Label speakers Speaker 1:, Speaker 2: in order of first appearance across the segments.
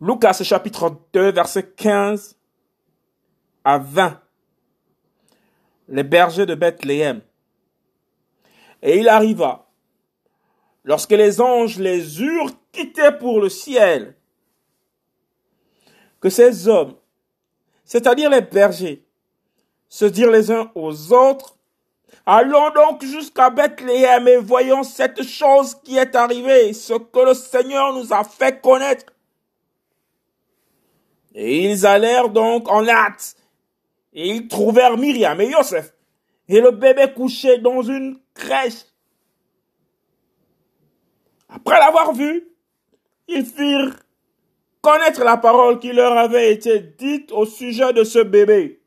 Speaker 1: Lucas chapitre 2, verset 15 à 20. Les bergers de Bethléem. Et il arriva, lorsque les anges les eurent quittés pour le ciel, que ces hommes, c'est-à-dire les bergers, se dirent les uns aux autres, Allons donc jusqu'à Bethléem et voyons cette chose qui est arrivée, ce que le Seigneur nous a fait connaître. Et ils allèrent donc en hâte, et ils trouvèrent Myriam et Joseph, et le bébé couché dans une crèche. Après l'avoir vu, ils firent connaître la parole qui leur avait été dite au sujet de ce bébé.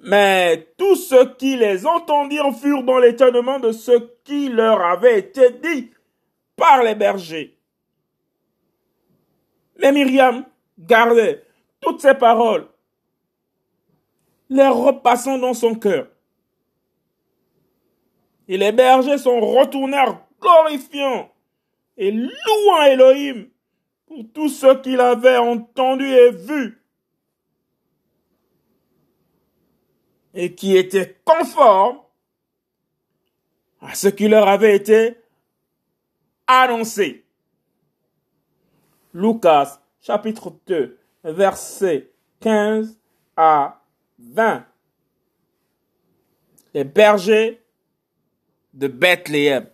Speaker 1: Mais tous ceux qui les entendirent furent dans l'étonnement de ce qui leur avait été dit par les bergers. Mais Myriam gardait toutes ces paroles, les repassant dans son cœur. Et les bergers sont retournèrent glorifiant et louant Elohim pour tout ce qu'il avait entendu et vu. Et qui était conforme à ce qui leur avait été annoncé. Lucas chapitre 2 verset 15 à 20. Les bergers de Bethléem.